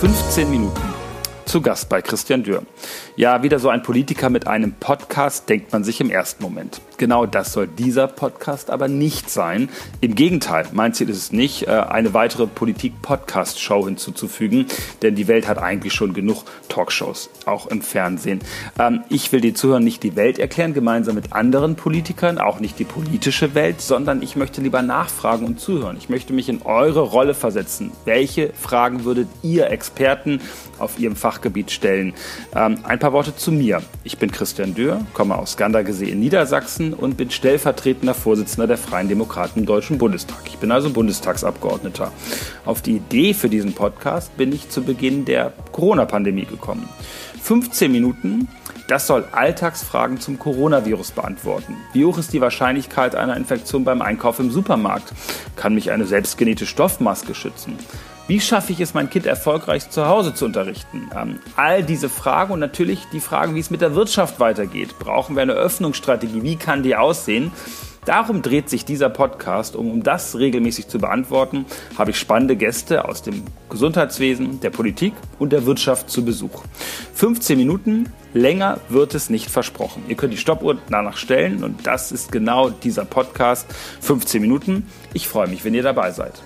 15 Minuten. Zu Gast bei Christian Dürr. Ja, wieder so ein Politiker mit einem Podcast, denkt man sich im ersten Moment. Genau das soll dieser Podcast aber nicht sein. Im Gegenteil, mein Ziel ist es nicht, äh, eine weitere Politik-Podcast-Show hinzuzufügen, denn die Welt hat eigentlich schon genug Talkshows, auch im Fernsehen. Ähm, ich will den Zuhörern nicht die Welt erklären, gemeinsam mit anderen Politikern, auch nicht die politische Welt, sondern ich möchte lieber nachfragen und zuhören. Ich möchte mich in eure Rolle versetzen. Welche Fragen würdet ihr Experten auf ihrem Fachgebiet stellen? Ähm, ein paar Worte zu mir. Ich bin Christian Dürr, komme aus Gandergesee in Niedersachsen und bin stellvertretender Vorsitzender der Freien Demokraten im Deutschen Bundestag. Ich bin also Bundestagsabgeordneter. Auf die Idee für diesen Podcast bin ich zu Beginn der Corona-Pandemie gekommen. 15 Minuten das soll Alltagsfragen zum Coronavirus beantworten. Wie hoch ist die Wahrscheinlichkeit einer Infektion beim Einkauf im Supermarkt? Kann mich eine selbstgenähte Stoffmaske schützen? Wie schaffe ich es, mein Kind erfolgreich zu Hause zu unterrichten? Ähm, all diese Fragen und natürlich die Fragen, wie es mit der Wirtschaft weitergeht. Brauchen wir eine Öffnungsstrategie? Wie kann die aussehen? Darum dreht sich dieser Podcast. Um, um das regelmäßig zu beantworten, habe ich spannende Gäste aus dem Gesundheitswesen, der Politik und der Wirtschaft zu Besuch. 15 Minuten, länger wird es nicht versprochen. Ihr könnt die Stoppuhr danach stellen und das ist genau dieser Podcast. 15 Minuten. Ich freue mich, wenn ihr dabei seid.